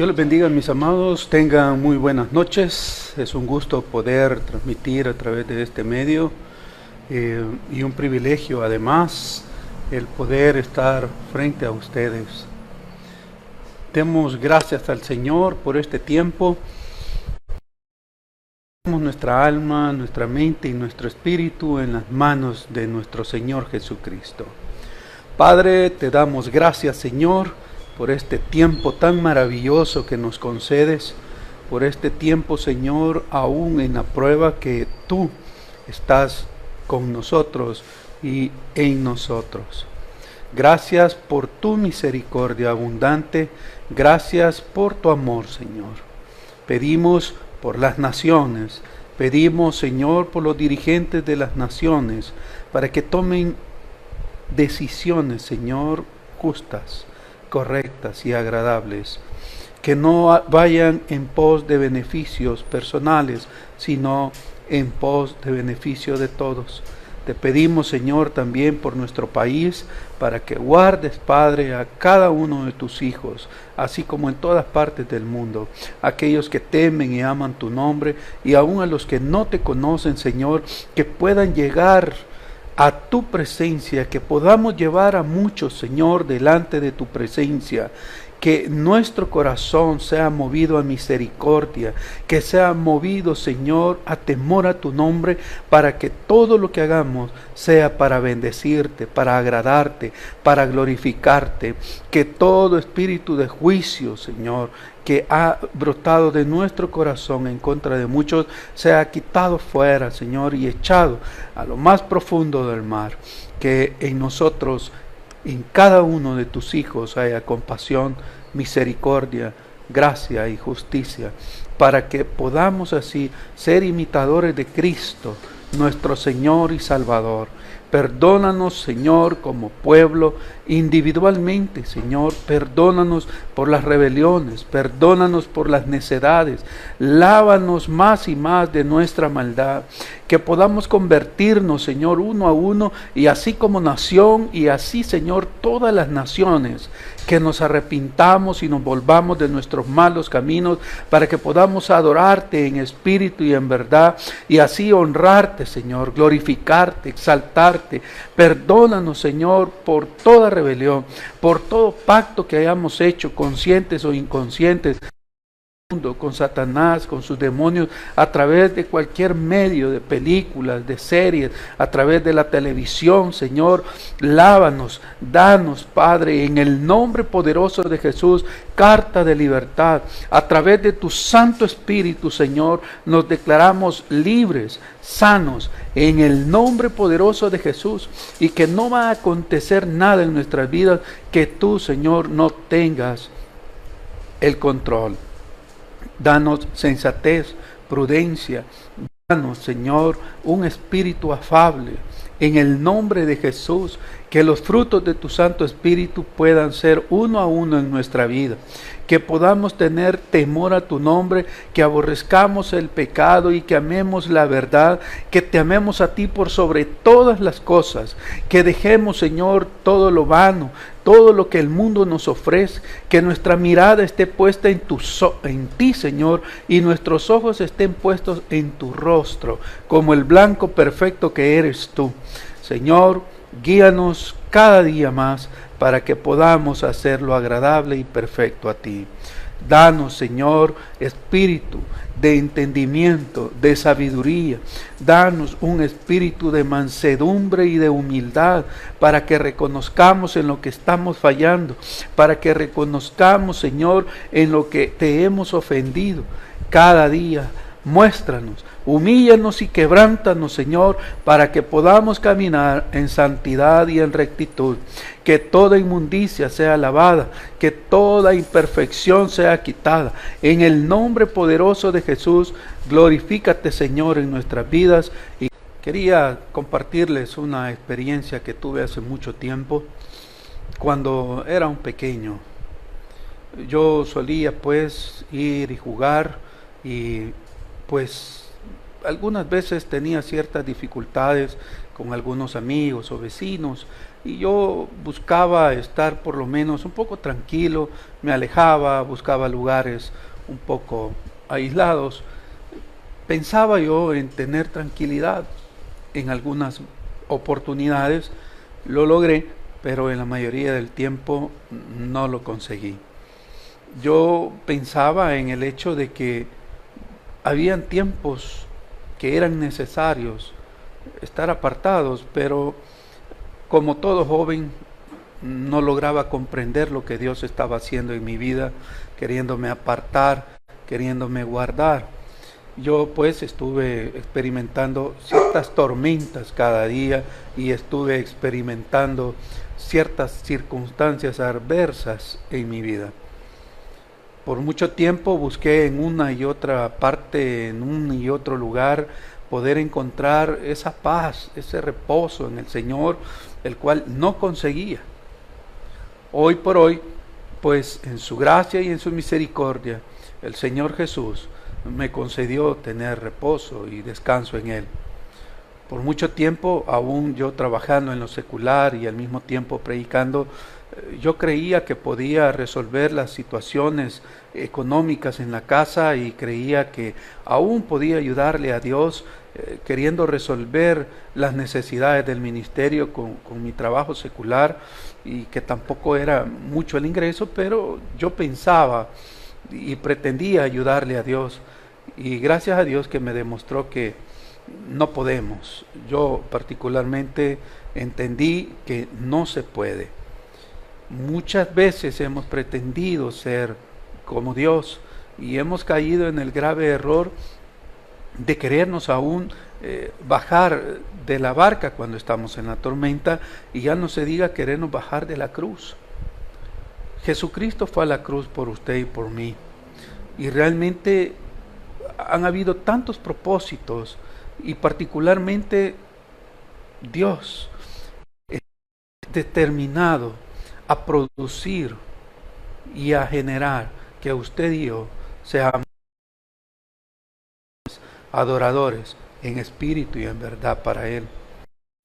Dios les bendiga, mis amados. Tengan muy buenas noches. Es un gusto poder transmitir a través de este medio eh, y un privilegio además el poder estar frente a ustedes. Demos gracias al Señor por este tiempo. Nuestra alma, nuestra mente y nuestro espíritu en las manos de nuestro Señor Jesucristo. Padre, te damos gracias, Señor por este tiempo tan maravilloso que nos concedes, por este tiempo, Señor, aún en la prueba que tú estás con nosotros y en nosotros. Gracias por tu misericordia abundante, gracias por tu amor, Señor. Pedimos por las naciones, pedimos, Señor, por los dirigentes de las naciones, para que tomen decisiones, Señor, justas correctas y agradables, que no vayan en pos de beneficios personales, sino en pos de beneficio de todos. Te pedimos, Señor, también por nuestro país, para que guardes, Padre, a cada uno de tus hijos, así como en todas partes del mundo, aquellos que temen y aman tu nombre, y aun a los que no te conocen, Señor, que puedan llegar a tu presencia, que podamos llevar a muchos, Señor, delante de tu presencia, que nuestro corazón sea movido a misericordia, que sea movido, Señor, a temor a tu nombre, para que todo lo que hagamos sea para bendecirte, para agradarte, para glorificarte, que todo espíritu de juicio, Señor, que ha brotado de nuestro corazón en contra de muchos, sea quitado fuera, Señor, y echado a lo más profundo del mar, que en nosotros en cada uno de tus hijos haya compasión, misericordia, gracia y justicia, para que podamos así ser imitadores de Cristo, nuestro Señor y Salvador. Perdónanos, Señor, como pueblo, individualmente, Señor. Perdónanos por las rebeliones, perdónanos por las necedades. Lávanos más y más de nuestra maldad. Que podamos convertirnos, Señor, uno a uno, y así como nación, y así, Señor, todas las naciones, que nos arrepintamos y nos volvamos de nuestros malos caminos, para que podamos adorarte en espíritu y en verdad, y así honrarte, Señor, glorificarte, exaltarte. Perdónanos, Señor, por toda rebelión, por todo pacto que hayamos hecho, conscientes o inconscientes con Satanás, con sus demonios, a través de cualquier medio, de películas, de series, a través de la televisión, Señor, lávanos, danos, Padre, en el nombre poderoso de Jesús, carta de libertad. A través de tu Santo Espíritu, Señor, nos declaramos libres, sanos, en el nombre poderoso de Jesús, y que no va a acontecer nada en nuestras vidas que tú, Señor, no tengas el control. Danos sensatez, prudencia. Danos, Señor, un espíritu afable. En el nombre de Jesús, que los frutos de tu Santo Espíritu puedan ser uno a uno en nuestra vida que podamos tener temor a tu nombre, que aborrezcamos el pecado y que amemos la verdad, que te amemos a ti por sobre todas las cosas, que dejemos, Señor, todo lo vano, todo lo que el mundo nos ofrece, que nuestra mirada esté puesta en, tu en ti, Señor, y nuestros ojos estén puestos en tu rostro, como el blanco perfecto que eres tú. Señor, guíanos cada día más para que podamos hacerlo agradable y perfecto a ti. Danos, Señor, espíritu de entendimiento, de sabiduría. Danos un espíritu de mansedumbre y de humildad para que reconozcamos en lo que estamos fallando, para que reconozcamos, Señor, en lo que te hemos ofendido cada día Muéstranos, humíllanos y quebrántanos, Señor, para que podamos caminar en santidad y en rectitud. Que toda inmundicia sea lavada, que toda imperfección sea quitada. En el nombre poderoso de Jesús, glorifícate, Señor, en nuestras vidas. Y quería compartirles una experiencia que tuve hace mucho tiempo, cuando era un pequeño. Yo solía pues ir y jugar y pues algunas veces tenía ciertas dificultades con algunos amigos o vecinos y yo buscaba estar por lo menos un poco tranquilo, me alejaba, buscaba lugares un poco aislados. Pensaba yo en tener tranquilidad en algunas oportunidades, lo logré, pero en la mayoría del tiempo no lo conseguí. Yo pensaba en el hecho de que habían tiempos que eran necesarios estar apartados, pero como todo joven no lograba comprender lo que Dios estaba haciendo en mi vida, queriéndome apartar, queriéndome guardar. Yo pues estuve experimentando ciertas tormentas cada día y estuve experimentando ciertas circunstancias adversas en mi vida. Por mucho tiempo busqué en una y otra parte, en un y otro lugar, poder encontrar esa paz, ese reposo en el Señor, el cual no conseguía. Hoy por hoy, pues en su gracia y en su misericordia, el Señor Jesús me concedió tener reposo y descanso en Él. Por mucho tiempo, aún yo trabajando en lo secular y al mismo tiempo predicando, eh, yo creía que podía resolver las situaciones económicas en la casa y creía que aún podía ayudarle a Dios eh, queriendo resolver las necesidades del ministerio con, con, mi trabajo secular y que tampoco era mucho el ingreso, pero yo pensaba y pretendía ayudarle a Dios. Y gracias a Dios que me demostró que no podemos. Yo particularmente entendí que no se puede. Muchas veces hemos pretendido ser como Dios y hemos caído en el grave error de querernos aún eh, bajar de la barca cuando estamos en la tormenta y ya no se diga querernos bajar de la cruz. Jesucristo fue a la cruz por usted y por mí. Y realmente han habido tantos propósitos y particularmente Dios es determinado a producir y a generar que usted y yo seamos adoradores en espíritu y en verdad para Él.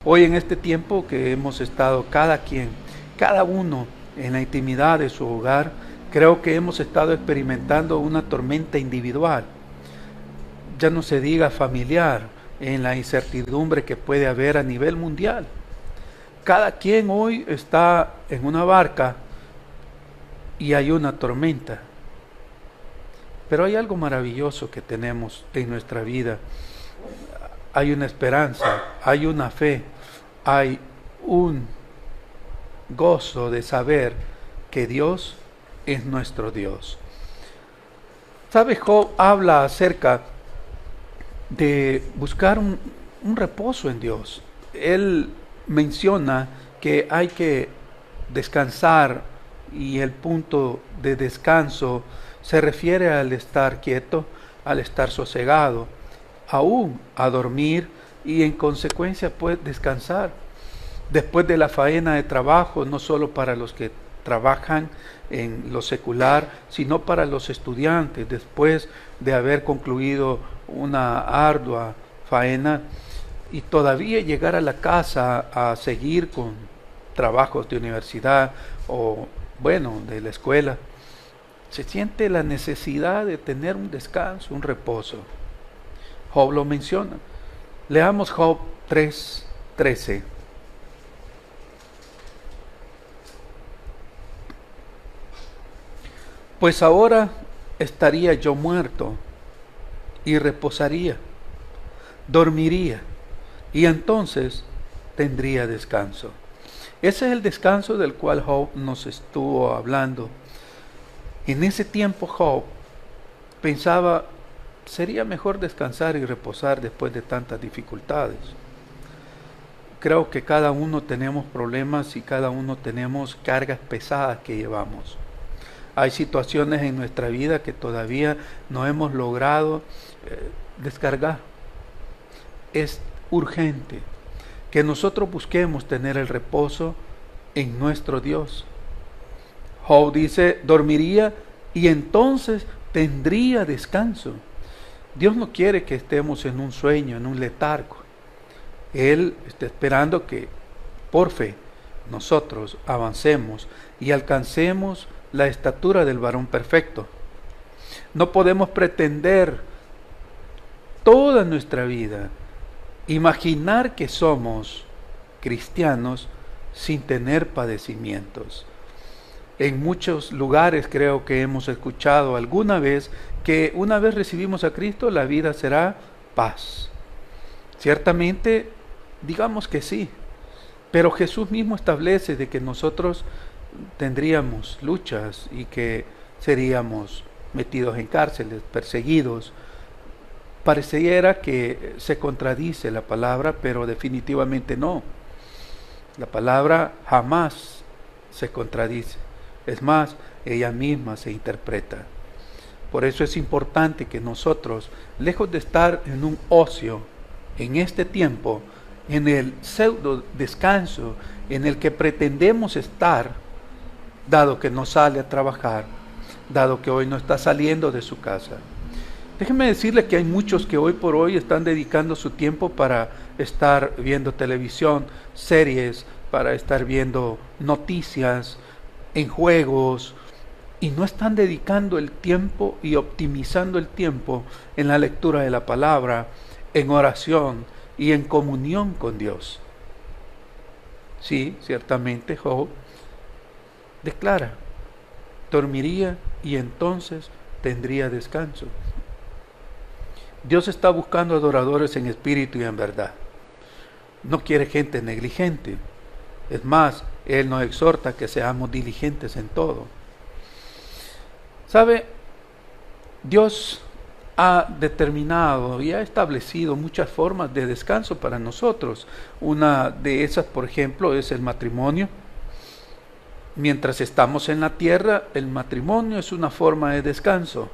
Hoy en este tiempo que hemos estado cada quien, cada uno en la intimidad de su hogar, creo que hemos estado experimentando una tormenta individual. Ya no se diga familiar, en la incertidumbre que puede haber a nivel mundial. Cada quien hoy está en una barca y hay una tormenta. Pero hay algo maravilloso que tenemos en nuestra vida. Hay una esperanza, hay una fe, hay un gozo de saber que Dios es nuestro Dios. ¿Sabe? Job habla acerca de buscar un, reposo en Dios. Él menciona que hay que descansar y el punto de descanso se refiere al estar quieto, al estar sosegado, aún a dormir y en consecuencia pues descansar. Después de la faena de trabajo, no solo para los que trabajan en lo secular, sino para los estudiantes, después de haber concluido una ardua faena y todavía llegar a la casa a seguir con trabajos de universidad o, bueno, de la escuela, se siente la necesidad de tener un descanso, un reposo. Job lo menciona. Leamos Job 3, 13. Pues ahora estaría yo muerto y reposaría, dormiría y entonces tendría descanso. Ese es el descanso del cual Job nos estuvo hablando. En ese tiempo Job pensaba, sería mejor descansar y reposar después de tantas dificultades. Creo que cada uno tenemos problemas y cada uno tenemos cargas pesadas que llevamos. Hay situaciones en nuestra vida que todavía no hemos logrado eh, descargar. Es urgente que nosotros busquemos tener el reposo en nuestro Dios. Job dice, dormiría y entonces tendría descanso. Dios no quiere que estemos en un sueño, en un letargo. Él está esperando que por fe nosotros avancemos y alcancemos la estatura del varón perfecto. No podemos pretender toda nuestra vida imaginar que somos cristianos sin tener padecimientos. En muchos lugares creo que hemos escuchado alguna vez que una vez recibimos a Cristo la vida será paz. Ciertamente, digamos que sí, pero Jesús mismo establece de que nosotros tendríamos luchas y que seríamos metidos en cárceles, perseguidos. Pareciera que se contradice la palabra, pero definitivamente no. La palabra jamás se contradice. Es más, ella misma se interpreta. Por eso es importante que nosotros, lejos de estar en un ocio, en este tiempo, en el pseudo descanso en el que pretendemos estar, dado que no sale a trabajar, dado que hoy no está saliendo de su casa. Déjenme decirle que hay muchos que hoy por hoy están dedicando su tiempo para estar viendo televisión, series, para estar viendo noticias, en juegos, y no están dedicando el tiempo y optimizando el tiempo en la lectura de la palabra, en oración y en comunión con Dios. Sí, ciertamente Job declara, dormiría y entonces tendría descanso. Dios está buscando adoradores en espíritu y en verdad. No quiere gente negligente. Es más, Él nos exhorta que seamos diligentes en todo. ¿Sabe? Dios ha determinado y ha establecido muchas formas de descanso para nosotros. Una de esas, por ejemplo, es el matrimonio. Mientras estamos en la tierra, el matrimonio es una forma de descanso.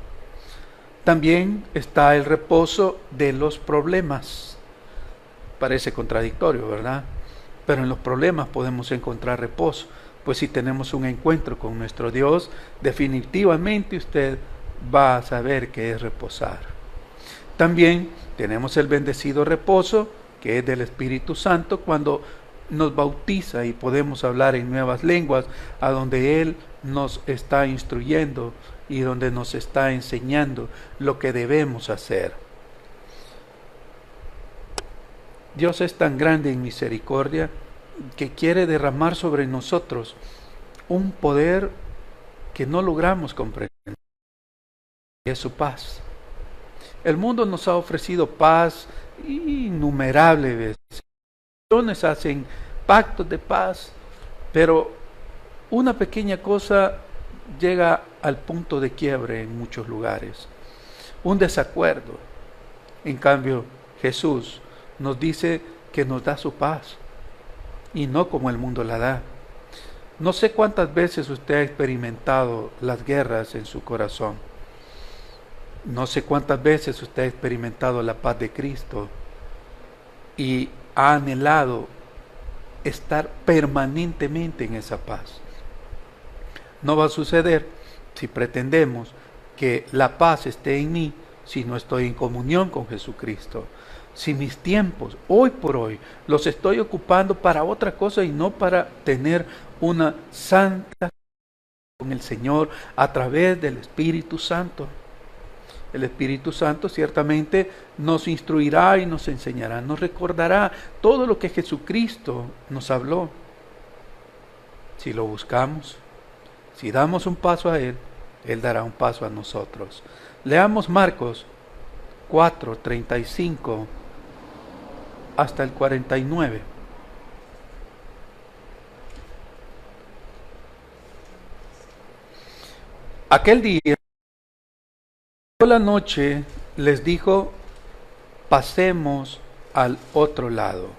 También está el reposo de los problemas. Parece contradictorio, ¿verdad? Pero en los problemas podemos encontrar reposo. Pues si tenemos un encuentro con nuestro Dios, definitivamente usted va a saber qué es reposar. También tenemos el bendecido reposo, que es del Espíritu Santo, cuando nos bautiza y podemos hablar en nuevas lenguas, a donde Él nos está instruyendo y donde nos está enseñando lo que debemos hacer. Dios es tan grande en misericordia que quiere derramar sobre nosotros un poder que no logramos comprender es su paz. El mundo nos ha ofrecido paz innumerables veces. Hacen pactos de paz, pero una pequeña cosa llega al punto de quiebre en muchos lugares. Un desacuerdo. En cambio, Jesús nos dice que nos da su paz y no como el mundo la da. No sé cuántas veces usted ha experimentado las guerras en su corazón no sé cuántas veces usted ha experimentado la paz de Cristo y ha anhelado estar permanentemente en esa paz. No va a suceder si pretendemos que la paz esté en mí si no estoy en comunión con Jesucristo. Si mis tiempos, hoy por hoy, los estoy ocupando para otra cosa y no para tener una santa con el Señor a través del Espíritu Santo. El Espíritu Santo ciertamente nos instruirá y nos enseñará, nos recordará todo lo que Jesucristo nos habló. Si lo buscamos, si damos un paso a Él, Él dará un paso a nosotros. Leamos Marcos 4, 35 hasta el 49. Aquel día la noche les dijo, pasemos al otro lado.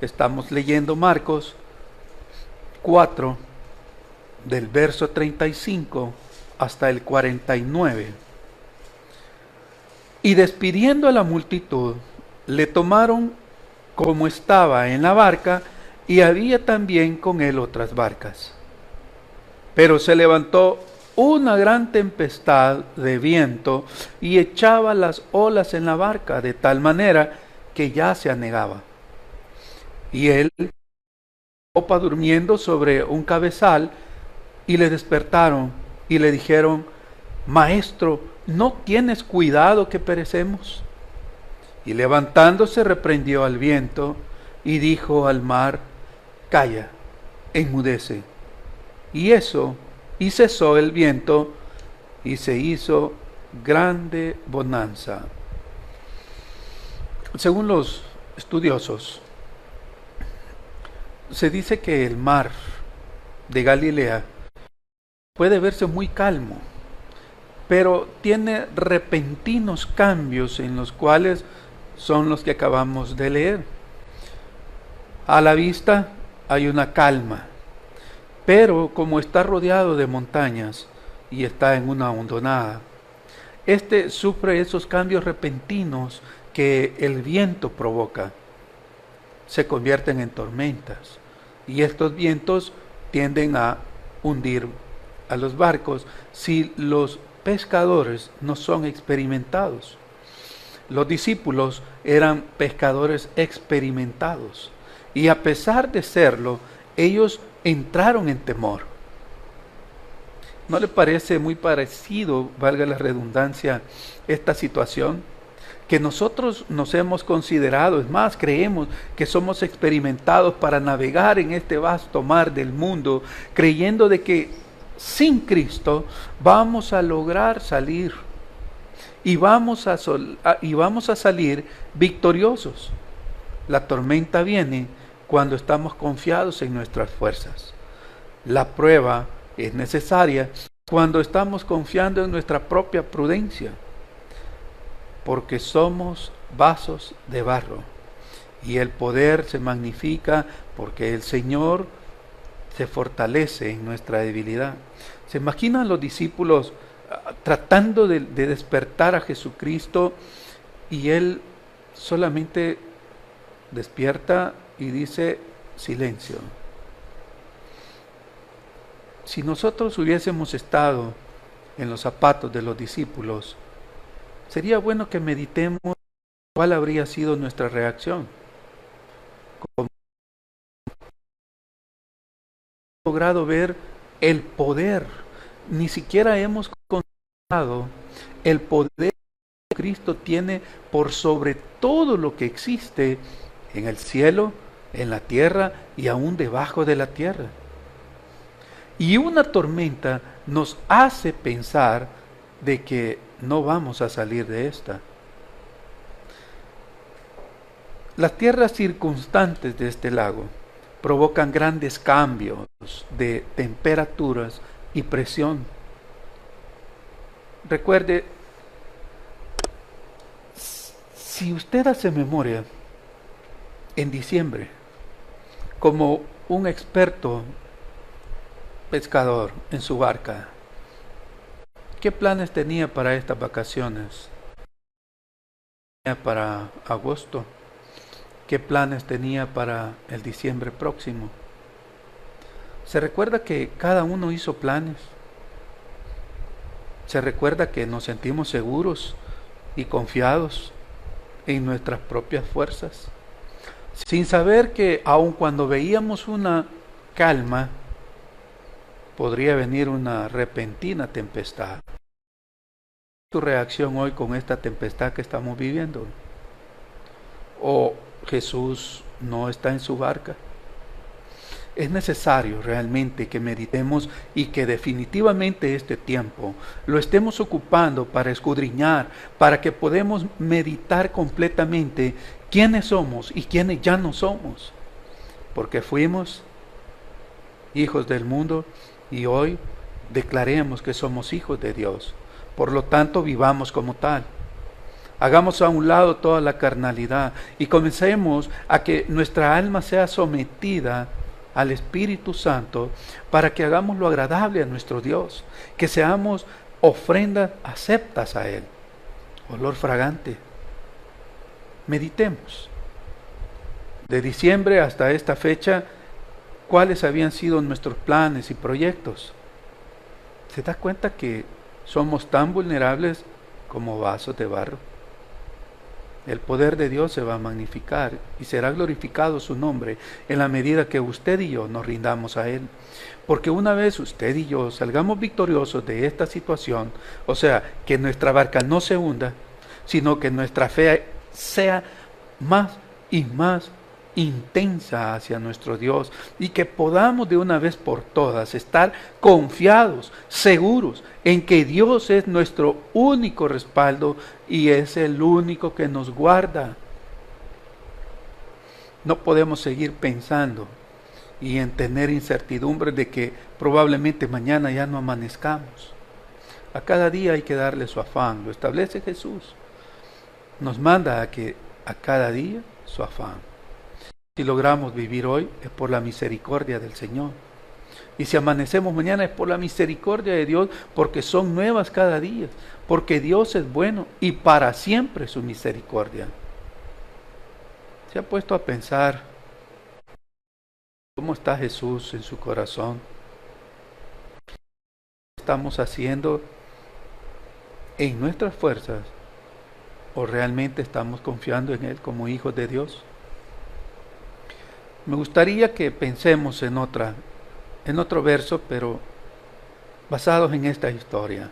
Estamos leyendo Marcos 4, del verso 35 hasta el 49. Y despidiendo a la multitud, le tomaron como estaba en la barca, y había también con él otras barcas. Pero se levantó una gran tempestad de viento y echaba las olas en la barca de tal manera que ya se anegaba. Y él, opa durmiendo sobre un cabezal, y le despertaron y le dijeron, Maestro, ¿no tienes cuidado que perecemos? Y levantándose reprendió al viento y dijo al mar, Calla, enmudece. Y eso, y cesó el viento, y se hizo grande bonanza. Según los estudiosos, se dice que el mar de Galilea puede verse muy calmo, pero tiene repentinos cambios en los cuales son los que acabamos de leer. A la vista hay una calma, pero como está rodeado de montañas y está en una hondonada, este sufre esos cambios repentinos que el viento provoca. Se convierten en tormentas y estos vientos tienden a hundir a los barcos si los pescadores no son experimentados. Los discípulos eran pescadores experimentados y a pesar de serlo, ellos entraron en temor. ¿No le parece muy parecido, valga la redundancia, esta situación? Que nosotros nos hemos considerado, es más, creemos que somos experimentados para navegar en este vasto mar del mundo, creyendo de que sin Cristo vamos a lograr salir y vamos a, y vamos a salir victoriosos. La tormenta viene cuando estamos confiados en nuestras fuerzas. La prueba es necesaria cuando estamos confiando en nuestra propia prudencia, porque somos vasos de barro y el poder se magnifica porque el Señor se fortalece en nuestra debilidad. ¿Se imaginan los discípulos tratando de, de despertar a Jesucristo y Él solamente despierta y dice silencio? Si nosotros hubiésemos estado en los zapatos de los discípulos, sería bueno que meditemos cuál habría sido nuestra reacción logrado ver el poder, ni siquiera hemos el poder que Cristo tiene por sobre todo lo que existe en el cielo, en la tierra y aún debajo de la tierra. Y una tormenta nos hace pensar de que no vamos a salir de esta. Las tierras circunstantes de este lago provocan grandes cambios de temperaturas y presión. Recuerde, si usted hace memoria, en diciembre, como un experto pescador en su barca, ¿qué planes tenía para estas vacaciones? Para agosto qué planes tenía para el diciembre próximo. Se recuerda que cada uno hizo planes. Se recuerda que nos sentimos seguros y confiados en nuestras propias fuerzas, sin saber que aun cuando veíamos una calma, podría venir una repentina tempestad. ¿Tu reacción hoy con esta tempestad que estamos viviendo? ¿O Jesús no está en su barca. Es necesario realmente que meditemos y que definitivamente este tiempo lo estemos ocupando para escudriñar, para que podamos meditar completamente quiénes somos y quiénes ya no somos. Porque fuimos hijos del mundo y hoy declaremos que somos hijos de Dios. Por lo tanto, vivamos como tal. Hagamos a un lado toda la carnalidad y comencemos a que nuestra alma sea sometida al Espíritu Santo para que hagamos lo agradable a nuestro Dios, que seamos ofrendas aceptas a Él. Olor fragante. Meditemos. De diciembre hasta esta fecha, ¿cuáles habían sido nuestros planes y proyectos? ¿Se da cuenta que somos tan vulnerables como vasos de barro? El poder de Dios se va a magnificar y será glorificado su nombre en la medida que usted y yo nos rindamos a Él. Porque una vez usted y yo salgamos victoriosos de esta situación, o sea, que nuestra barca no se hunda, sino que nuestra fe sea más y más intensa hacia nuestro Dios y que podamos de una vez por todas estar confiados, seguros en que Dios es nuestro único respaldo y es el único que nos guarda. No podemos seguir pensando y en tener incertidumbre de que probablemente mañana ya no amanezcamos. A cada día hay que darle su afán, lo establece Jesús. Nos manda a que a cada día su afán. Si logramos vivir hoy es por la misericordia del Señor. Y si amanecemos mañana es por la misericordia de Dios, porque son nuevas cada día, porque Dios es bueno y para siempre su misericordia. ¿Se ha puesto a pensar cómo está Jesús en su corazón? ¿Estamos haciendo en nuestras fuerzas o realmente estamos confiando en Él como hijos de Dios? Me gustaría que pensemos en otra, en otro verso, pero basados en esta historia.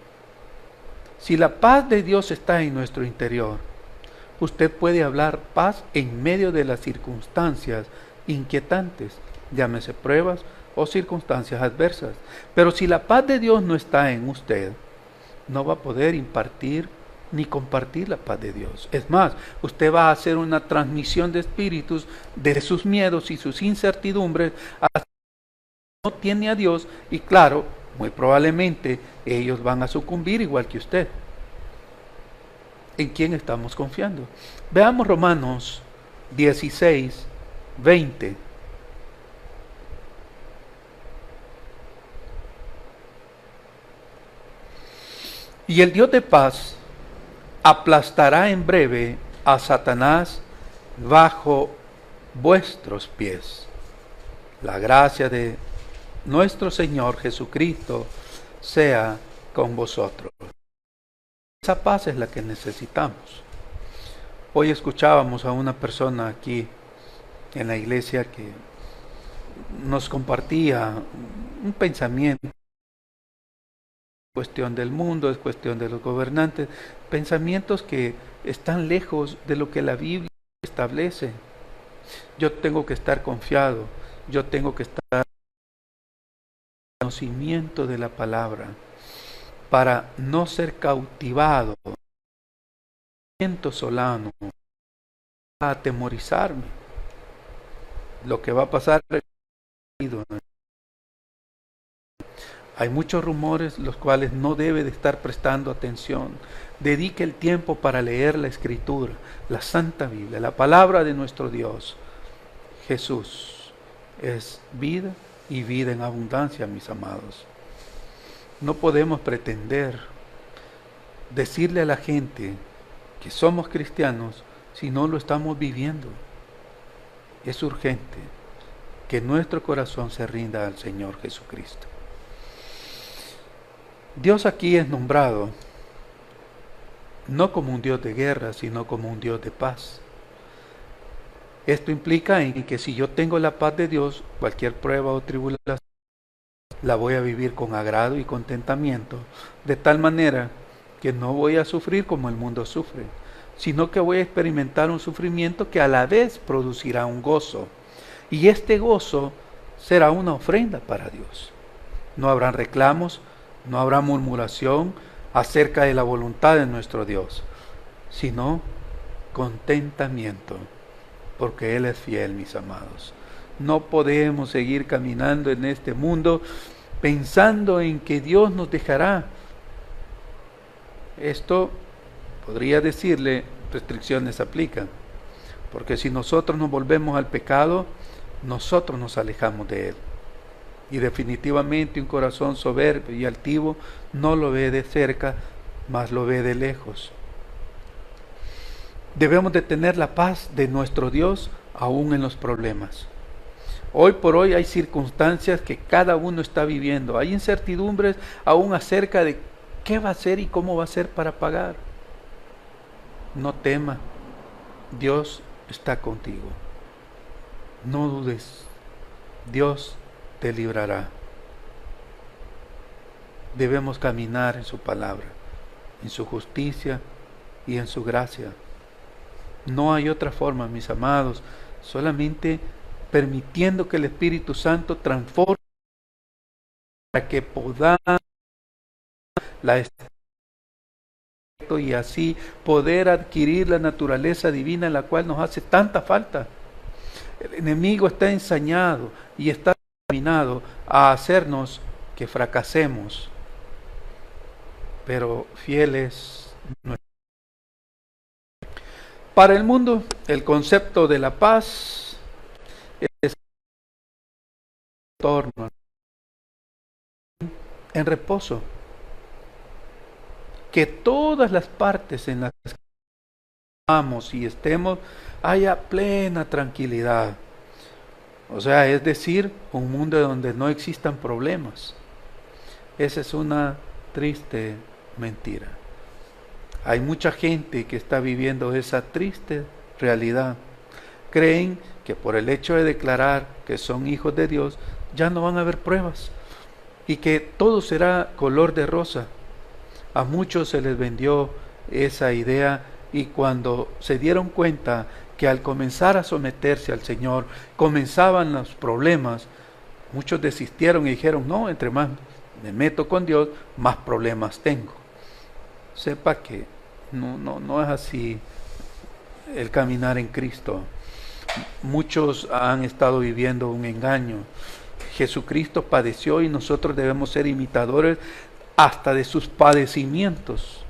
Si la paz de Dios está en nuestro interior, usted puede hablar paz en medio de las circunstancias inquietantes, llámese pruebas o circunstancias adversas. Pero si la paz de Dios no está en usted, no va a poder impartir ni compartir la paz de Dios. Es más, usted va a hacer una transmisión de espíritus de sus miedos y sus incertidumbres a no tiene a Dios y claro, muy probablemente ellos van a sucumbir igual que usted. ¿En quién estamos confiando? Veamos Romanos 16, 20. Y el Dios de paz aplastará en breve a Satanás bajo vuestros pies. La gracia de nuestro Señor Jesucristo sea con vosotros. Esa paz es la que necesitamos. Hoy escuchábamos a una persona aquí en la iglesia que nos compartía un pensamiento cuestión del mundo, es cuestión de los gobernantes, pensamientos que están lejos de lo que la Biblia establece. Yo tengo que estar confiado, yo tengo que estar en conocimiento de la palabra para no ser cautivado, solano, a atemorizarme. Lo que va a pasar hay muchos rumores los cuales no debe de estar prestando atención. Dedique el tiempo para leer la escritura, la Santa Biblia, la palabra de nuestro Dios. Jesús es vida y vida en abundancia, mis amados. No podemos pretender decirle a la gente que somos cristianos si no lo estamos viviendo. Es urgente que nuestro corazón se rinda al Señor Jesucristo. Dios aquí es nombrado no como un Dios de guerra, sino como un Dios de paz. Esto implica en que si yo tengo la paz de Dios, cualquier prueba o tribulación la voy a vivir con agrado y contentamiento, de tal manera que no voy a sufrir como el mundo sufre, sino que voy a experimentar un sufrimiento que a la vez producirá un gozo. Y este gozo será una ofrenda para Dios. No habrán reclamos, no habrá murmuración acerca de la voluntad de nuestro Dios, sino contentamiento, porque Él es fiel, mis amados. No podemos seguir caminando en este mundo pensando en que Dios nos dejará. Esto podría decirle, restricciones aplican, porque si nosotros nos volvemos al pecado, nosotros nos alejamos de Él. Y definitivamente un corazón soberbio y altivo no lo ve de cerca, mas lo ve de lejos. Debemos de tener la paz de nuestro Dios aún en los problemas. Hoy por hoy hay circunstancias que cada uno está viviendo. Hay incertidumbres aún acerca de qué va a ser y cómo va a ser para pagar. No tema, Dios está contigo. No dudes, Dios librará. Debemos caminar en su palabra, en su justicia y en su gracia. No hay otra forma, mis amados, solamente permitiendo que el Espíritu Santo transforme para que podamos la y así poder adquirir la naturaleza divina en la cual nos hace tanta falta. El enemigo está ensañado y está a hacernos que fracasemos, pero fieles. Para el mundo, el concepto de la paz es torno en reposo que todas las partes en las que estamos y estemos haya plena tranquilidad. O sea, es decir, un mundo donde no existan problemas. Esa es una triste mentira. Hay mucha gente que está viviendo esa triste realidad. Creen que por el hecho de declarar que son hijos de Dios, ya no van a haber pruebas y que todo será color de rosa. A muchos se les vendió esa idea y cuando se dieron cuenta que al comenzar a someterse al Señor comenzaban los problemas, muchos desistieron y dijeron, no, entre más me meto con Dios, más problemas tengo. Sepa que no, no, no es así el caminar en Cristo. Muchos han estado viviendo un engaño. Jesucristo padeció y nosotros debemos ser imitadores hasta de sus padecimientos.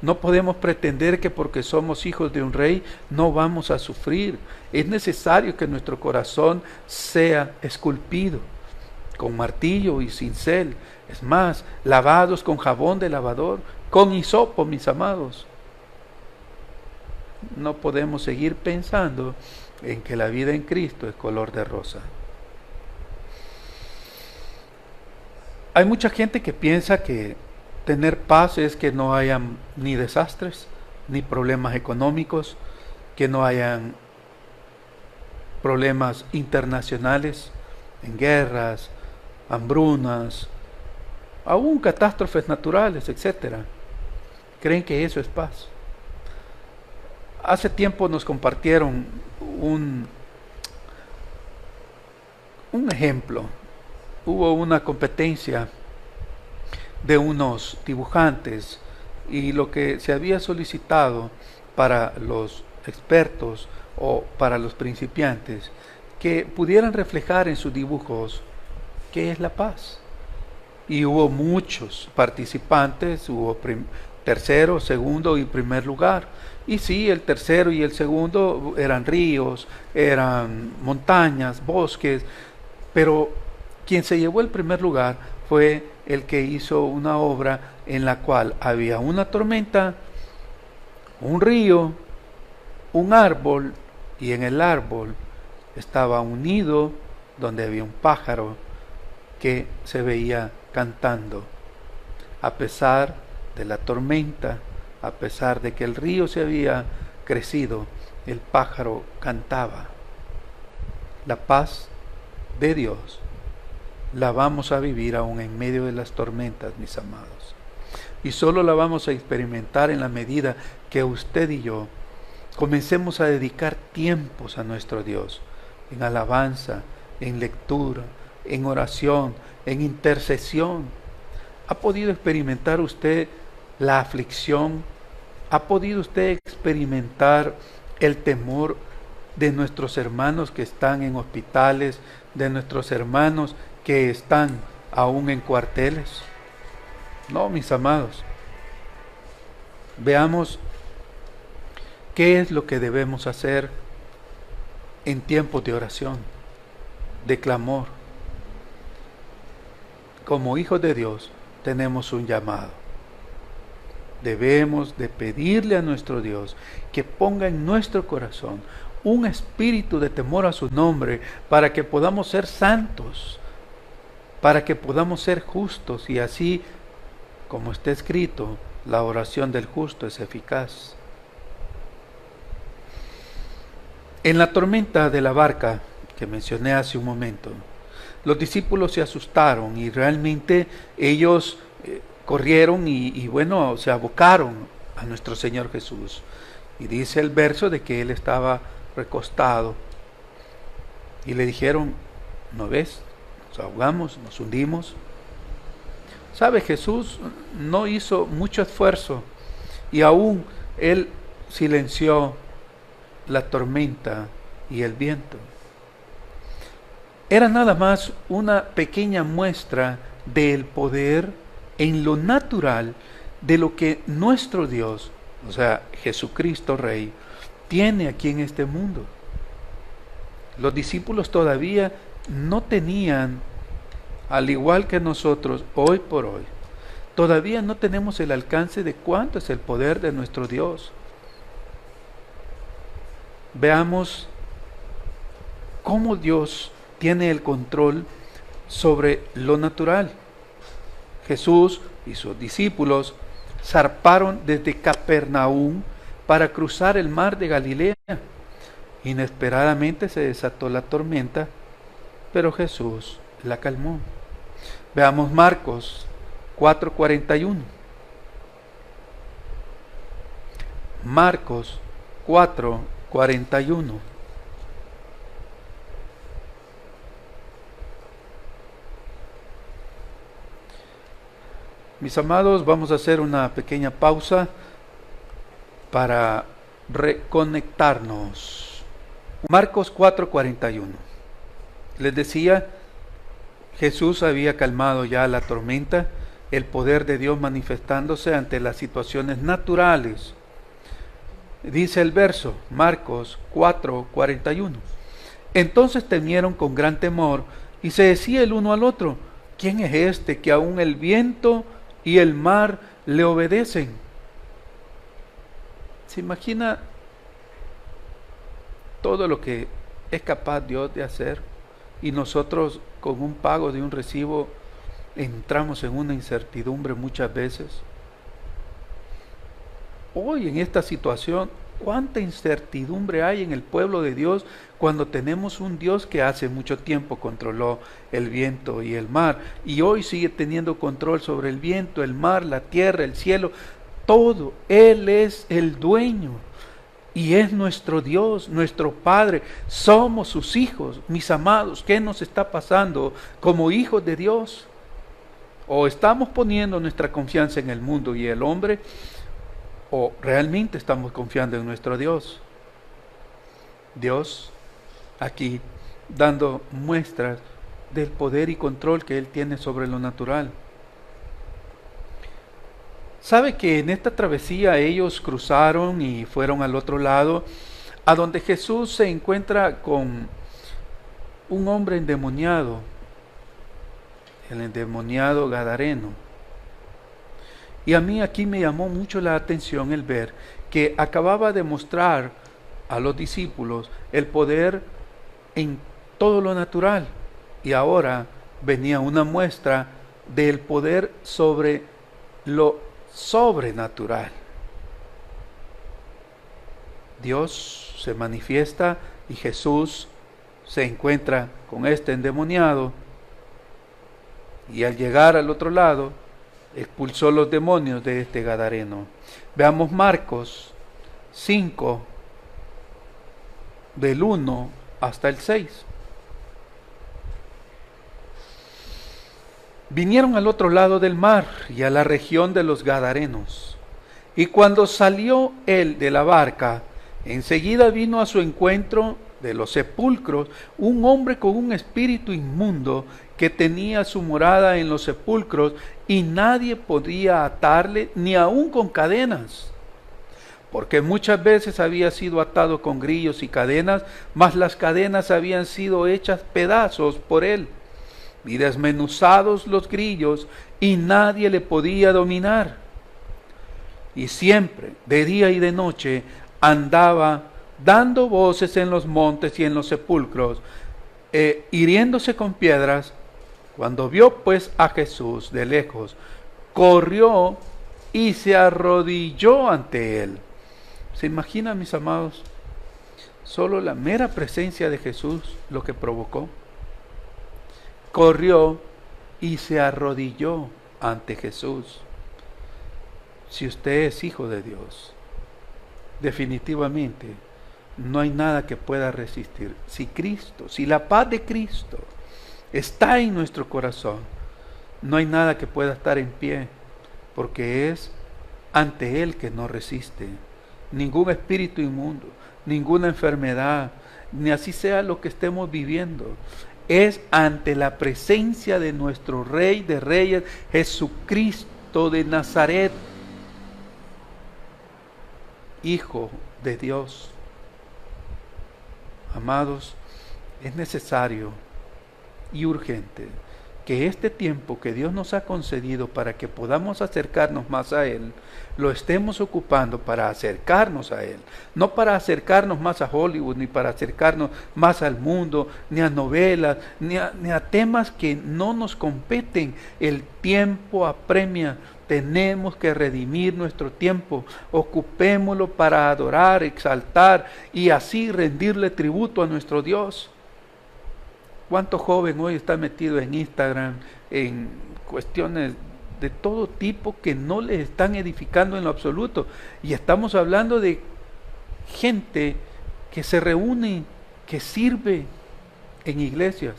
No podemos pretender que porque somos hijos de un rey no vamos a sufrir. Es necesario que nuestro corazón sea esculpido con martillo y cincel. Es más, lavados con jabón de lavador, con hisopo, mis amados. No podemos seguir pensando en que la vida en Cristo es color de rosa. Hay mucha gente que piensa que tener paz es que no hayan ni desastres, ni problemas económicos, que no hayan problemas internacionales, en guerras, hambrunas, aún catástrofes naturales, etc. Creen que eso es paz. Hace tiempo nos compartieron un, un ejemplo hubo una competencia de unos dibujantes y lo que se había solicitado para los expertos o para los principiantes que pudieran reflejar en sus dibujos qué es la paz. Y hubo muchos participantes, hubo tercero, segundo y primer lugar. Y sí, el tercero y el segundo eran ríos, eran montañas, bosques, pero quien se llevó el primer lugar fue el que hizo una obra en la cual había una tormenta, un río, un árbol y en el árbol estaba un nido donde había un pájaro que se veía cantando. A pesar de la tormenta, a pesar de que el río se había crecido, el pájaro cantaba. La paz de Dios la vamos a vivir aún en medio de las tormentas, mis amados. Y solo la vamos a experimentar en la medida que usted y yo comencemos a dedicar tiempos a nuestro Dios, en alabanza, en lectura, en oración, en intercesión. ¿Ha podido experimentar usted la aflicción? ¿Ha podido usted experimentar el temor de nuestros hermanos que están en hospitales, de nuestros hermanos que están aún en cuarteles. No, mis amados. Veamos qué es lo que debemos hacer en tiempos de oración, de clamor. Como hijos de Dios tenemos un llamado. Debemos de pedirle a nuestro Dios que ponga en nuestro corazón un espíritu de temor a su nombre para que podamos ser santos, para que podamos ser justos y así, como está escrito, la oración del justo es eficaz. En la tormenta de la barca que mencioné hace un momento, los discípulos se asustaron y realmente ellos eh, corrieron y, y bueno, se abocaron a nuestro Señor Jesús. Y dice el verso de que él estaba recostado. Y le dijeron, ¿no ves? Ahogamos, nos hundimos. ¿Sabe? Jesús no hizo mucho esfuerzo y aún él silenció la tormenta y el viento. Era nada más una pequeña muestra del poder en lo natural de lo que nuestro Dios, o sea, Jesucristo Rey, tiene aquí en este mundo. Los discípulos todavía no tenían, al igual que nosotros, hoy por hoy, todavía no tenemos el alcance de cuánto es el poder de nuestro Dios. Veamos cómo Dios tiene el control sobre lo natural. Jesús y sus discípulos zarparon desde Capernaum para cruzar el mar de Galilea. Inesperadamente se desató la tormenta, pero Jesús la calmó. Veamos Marcos 4:41. Marcos 4:41. Mis amados, vamos a hacer una pequeña pausa para reconectarnos. Marcos 4:41. Les decía, Jesús había calmado ya la tormenta el poder de Dios manifestándose ante las situaciones naturales. Dice el verso, Marcos 4, 41. Entonces temieron con gran temor y se decía el uno al otro, ¿quién es este que aún el viento y el mar le obedecen? ¿Se imagina todo lo que es capaz Dios de hacer y nosotros con un pago de un recibo entramos en una incertidumbre muchas veces. Hoy en esta situación, ¿cuánta incertidumbre hay en el pueblo de Dios cuando tenemos un Dios que hace mucho tiempo controló el viento y el mar y hoy sigue teniendo control sobre el viento, el mar, la tierra, el cielo, todo? Él es el dueño y es nuestro Dios, nuestro Padre. Somos sus hijos, mis amados. ¿Qué nos está pasando como hijos de Dios? O estamos poniendo nuestra confianza en el mundo y el hombre, o realmente estamos confiando en nuestro Dios. Dios aquí dando muestras del poder y control que Él tiene sobre lo natural. ¿Sabe que en esta travesía ellos cruzaron y fueron al otro lado, a donde Jesús se encuentra con un hombre endemoniado, el endemoniado Gadareno. Y a mí aquí me llamó mucho la atención el ver que acababa de mostrar a los discípulos el poder en todo lo natural. Y ahora venía una muestra del poder sobre lo sobrenatural. Dios se manifiesta y Jesús se encuentra con este endemoniado y al llegar al otro lado expulsó los demonios de este Gadareno. Veamos Marcos 5, del 1 hasta el 6. Vinieron al otro lado del mar y a la región de los Gadarenos. Y cuando salió él de la barca, enseguida vino a su encuentro de los sepulcros un hombre con un espíritu inmundo que tenía su morada en los sepulcros y nadie podía atarle ni aun con cadenas, porque muchas veces había sido atado con grillos y cadenas, mas las cadenas habían sido hechas pedazos por él y desmenuzados los grillos y nadie le podía dominar. Y siempre, de día y de noche, andaba dando voces en los montes y en los sepulcros, eh, hiriéndose con piedras cuando vio pues a Jesús de lejos, corrió y se arrodilló ante él. ¿Se imaginan, mis amados? solo la mera presencia de Jesús lo que provocó. Corrió y se arrodilló ante Jesús. Si usted es hijo de Dios, definitivamente no hay nada que pueda resistir. Si Cristo, si la paz de Cristo está en nuestro corazón, no hay nada que pueda estar en pie, porque es ante Él que no resiste. Ningún espíritu inmundo, ninguna enfermedad, ni así sea lo que estemos viviendo. Es ante la presencia de nuestro Rey de Reyes, Jesucristo de Nazaret, Hijo de Dios. Amados, es necesario y urgente que este tiempo que Dios nos ha concedido para que podamos acercarnos más a Él, lo estemos ocupando para acercarnos a Él, no para acercarnos más a Hollywood, ni para acercarnos más al mundo, ni a novelas, ni a, temas que no nos competen. El tiempo apremia, tenemos que redimir nuestro tiempo, ocupémoslo para adorar, exaltar y así rendirle tributo a nuestro Dios. ¿Cuánto joven hoy está metido en Instagram, en cuestiones de todo tipo que no les están edificando en lo absoluto? Y estamos hablando de gente que se reúne, que sirve en iglesias.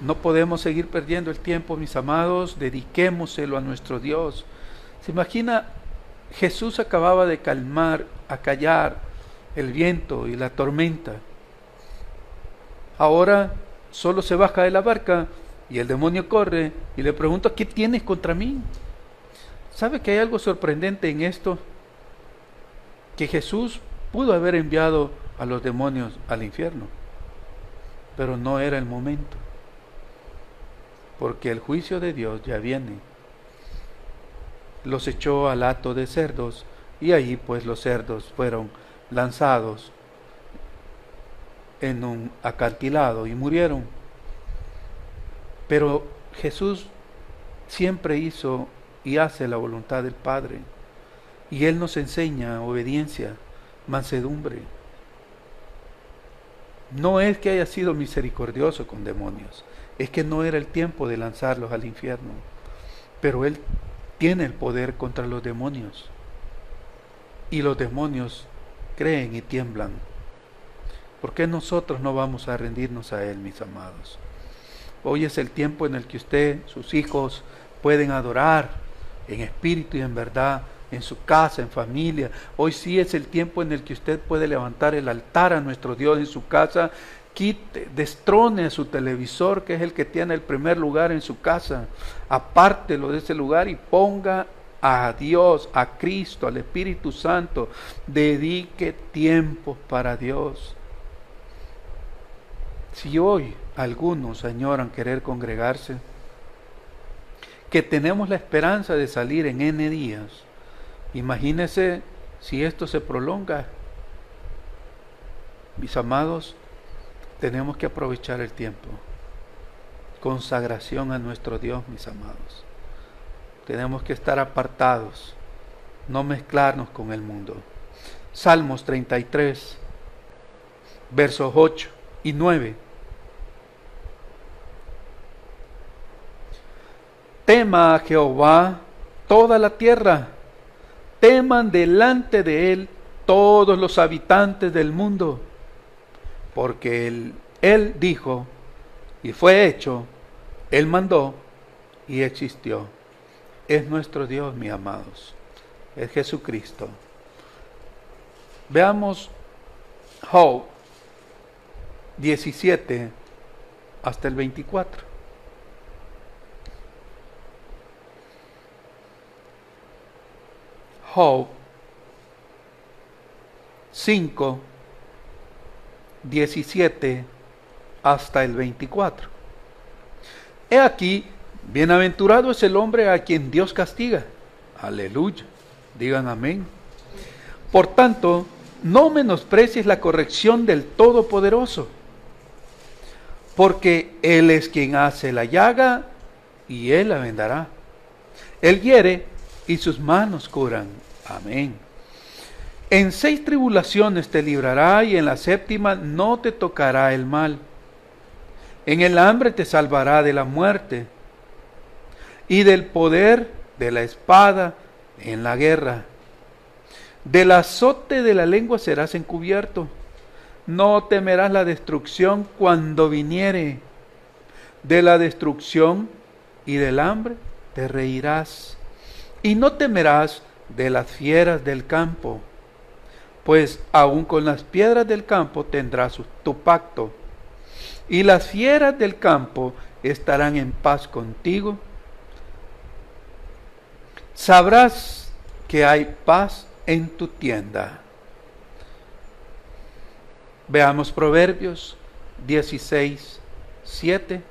No podemos seguir perdiendo el tiempo, mis amados, dediquémoselo a nuestro Dios. ¿Se imagina? Jesús acababa de calmar, acallar el viento y la tormenta ahora solo se baja de la barca y el demonio corre y le pregunta, ¿qué tienes contra mí? ¿Sabe que hay algo sorprendente en esto? Que Jesús pudo haber enviado a los demonios al infierno, pero no era el momento, porque el juicio de Dios ya viene. Los echó al hato de cerdos y ahí pues los cerdos fueron lanzados en un acantilado y murieron. Pero Jesús siempre hizo y hace la voluntad del Padre. Y Él nos enseña obediencia, mansedumbre. No es que haya sido misericordioso con demonios, es que no era el tiempo de lanzarlos al infierno. Pero Él tiene el poder contra los demonios. Y los demonios creen y tiemblan ¿Por qué nosotros no vamos a rendirnos a Él, mis amados? Hoy es el tiempo en el que usted, sus hijos, pueden adorar en espíritu y en verdad, en su casa, en familia. Hoy sí es el tiempo en el que usted puede levantar el altar a nuestro Dios en su casa, quite, destrone a su televisor, que es el que tiene el primer lugar en su casa, apártelo de ese lugar y ponga a Dios, a Cristo, al Espíritu Santo. Dedique tiempo para Dios. Si hoy algunos añoran querer congregarse, que tenemos la esperanza de salir en N días, imagínese si esto se prolonga. Mis amados, tenemos que aprovechar el tiempo. Consagración a nuestro Dios, mis amados. Tenemos que estar apartados, no mezclarnos con el mundo. Salmos 33, versos 8 y 9. Tema a Jehová toda la tierra, teman delante de él todos los habitantes del mundo, porque él, él dijo y fue hecho, él mandó y existió. Es nuestro Dios, mis amados, es Jesucristo. Veamos Job 17 hasta el 24. Job 5, 17 hasta el 24. He aquí, bienaventurado es el hombre a quien Dios castiga. Aleluya. Digan amén. Por tanto, no menosprecies la corrección del Todopoderoso, porque Él es quien hace la llaga y Él la vendará. Él hiere y sus manos curan. Amén. En seis tribulaciones te librará y en la séptima no te tocará el mal. En el hambre te salvará de la muerte y del poder de la espada en la guerra. Del azote de la lengua serás encubierto. No temerás la destrucción cuando viniere. De la destrucción y del hambre te reirás. Y no temerás de las fieras del campo, pues aun con las piedras del campo tendrás tu pacto y las fieras del campo estarán en paz contigo. Sabrás que hay paz en tu tienda. Veamos Proverbios 16, 7.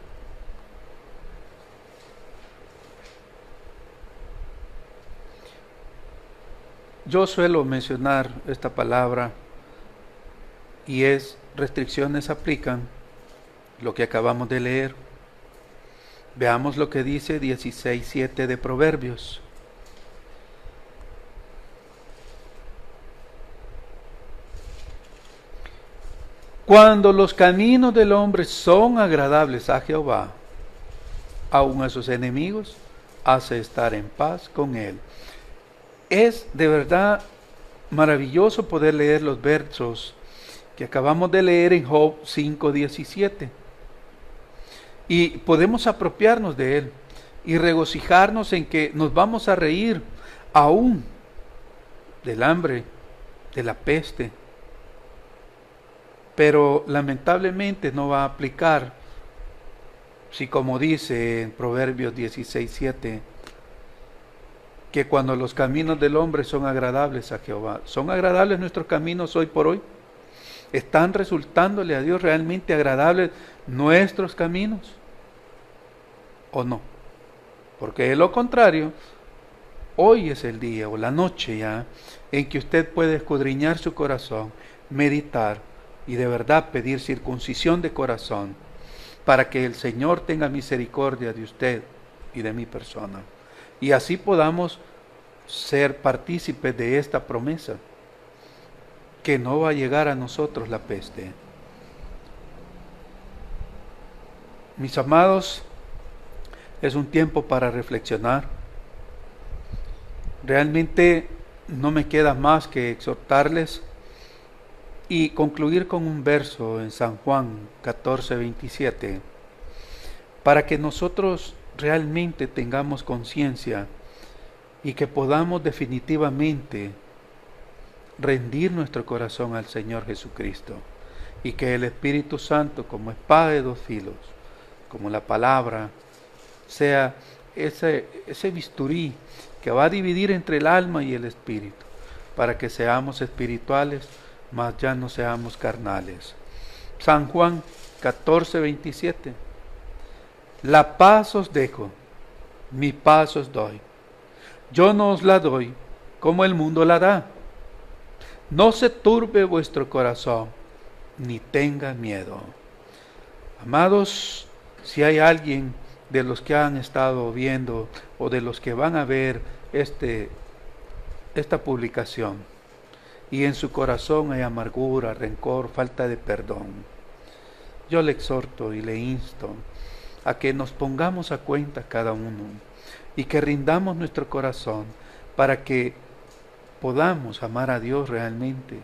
Yo suelo mencionar esta palabra y es restricciones aplican lo que acabamos de leer. Veamos lo que dice 16.7 de Proverbios. Cuando los caminos del hombre son agradables a Jehová, aun a sus enemigos, hace estar en paz con él. Es de verdad maravilloso poder leer los versos que acabamos de leer en Job 5.17 y podemos apropiarnos de él y regocijarnos en que nos vamos a reír aún del hambre, de la peste. Pero lamentablemente no va a aplicar si como dice en Proverbios 16:7 que cuando los caminos del hombre son agradables a Jehová, ¿son agradables nuestros caminos hoy por hoy? ¿Están resultándole a Dios realmente agradables nuestros caminos? ¿O no? Porque de lo contrario, hoy es el día o la noche ya en que usted puede escudriñar su corazón, meditar y de verdad pedir circuncisión de corazón para que el Señor tenga misericordia de usted y de mi persona. Y así podamos ser partícipes de esta promesa que no va a llegar a nosotros la peste. Mis amados, es un tiempo para reflexionar. Realmente no me queda más que exhortarles y concluir con un verso en San Juan 14, 27, para que nosotros realmente tengamos conciencia y que podamos definitivamente rendir nuestro corazón al Señor Jesucristo y que el Espíritu Santo, como espada de dos filos, como la palabra, sea ese, ese bisturí que va a dividir entre el alma y el espíritu, para que seamos espirituales, mas ya no seamos carnales. San Juan 14, 27. La paz os dejo, mi paz os doy. Yo no os la doy como el mundo la da. No se turbe vuestro corazón, ni tenga miedo. Amados, si hay alguien de los que han estado viendo o de los que van a ver este, esta publicación y en su corazón hay amargura, rencor, falta de perdón, yo le exhorto y le insto a que nos pongamos a cuenta cada uno y que rindamos nuestro corazón para que podamos amar a Dios realmente.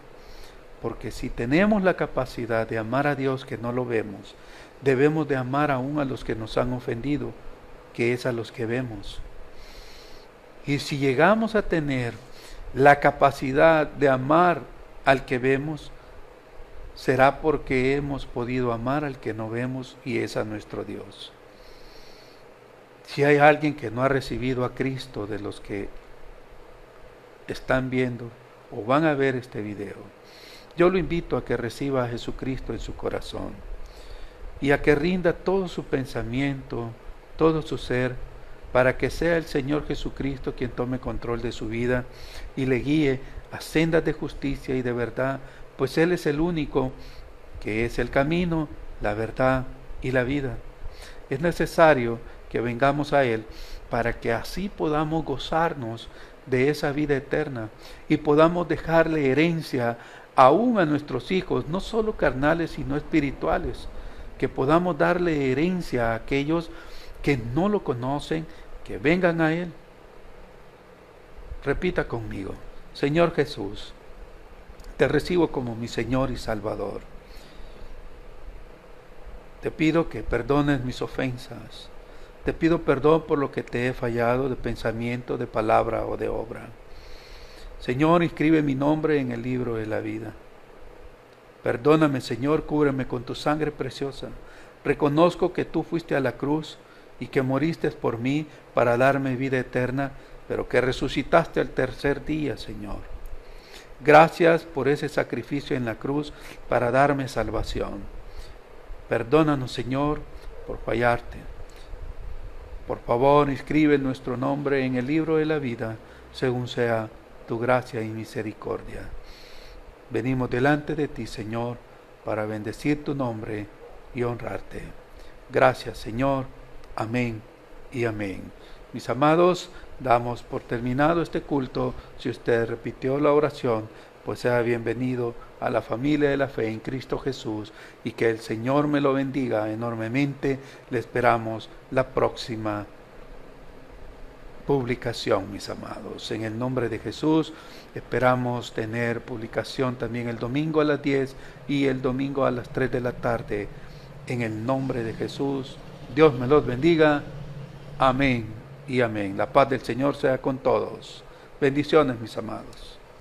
Porque si tenemos la capacidad de amar a Dios que no lo vemos, debemos de amar aún a los que nos han ofendido, que es a los que vemos. Y si llegamos a tener la capacidad de amar al que vemos, será porque hemos podido amar al que no vemos y es a nuestro Dios. Si hay alguien que no ha recibido a Cristo de los que están viendo o van a ver este video, yo lo invito a que reciba a Jesucristo en su corazón y a que rinda todo su pensamiento, todo su ser, para que sea el Señor Jesucristo quien tome control de su vida y le guíe a sendas de justicia y de verdad, pues Él es el único que es el camino, la verdad y la vida. Es necesario que vengamos a Él para que así podamos gozarnos de esa vida eterna y podamos dejarle herencia aún a nuestros hijos, no solo carnales, sino espirituales, que podamos darle herencia a aquellos que no lo conocen, que vengan a Él. Repita conmigo, Señor Jesús, te recibo como mi Señor y Salvador. Te pido que perdones mis ofensas. Te pido perdón por lo que te he fallado de pensamiento, de palabra o de obra. Señor, inscribe mi nombre en el libro de la vida. Perdóname, Señor, cúbreme con tu sangre preciosa. Reconozco que tú fuiste a la cruz y que moriste por mí para darme vida eterna, pero que resucitaste al tercer día, Señor. Gracias por ese sacrificio en la cruz para darme salvación. Perdónanos, Señor, por fallarte. Por favor, inscribe nuestro nombre en el libro de la vida, según sea tu gracia y misericordia. Venimos delante de ti, Señor, para bendecir tu nombre y honrarte. Gracias, Señor. Amén y amén. Mis amados, damos por terminado este culto. Si usted repitió la oración, pues sea bienvenido a la familia de la fe en Cristo Jesús y que el Señor me lo bendiga enormemente. Le esperamos la próxima publicación, mis amados. En el nombre de Jesús esperamos tener publicación también el domingo a las 10 y el domingo a las 3 de la tarde. En el nombre de Jesús, Dios me los bendiga. Amén y amén. La paz del Señor sea con todos. Bendiciones, mis amados.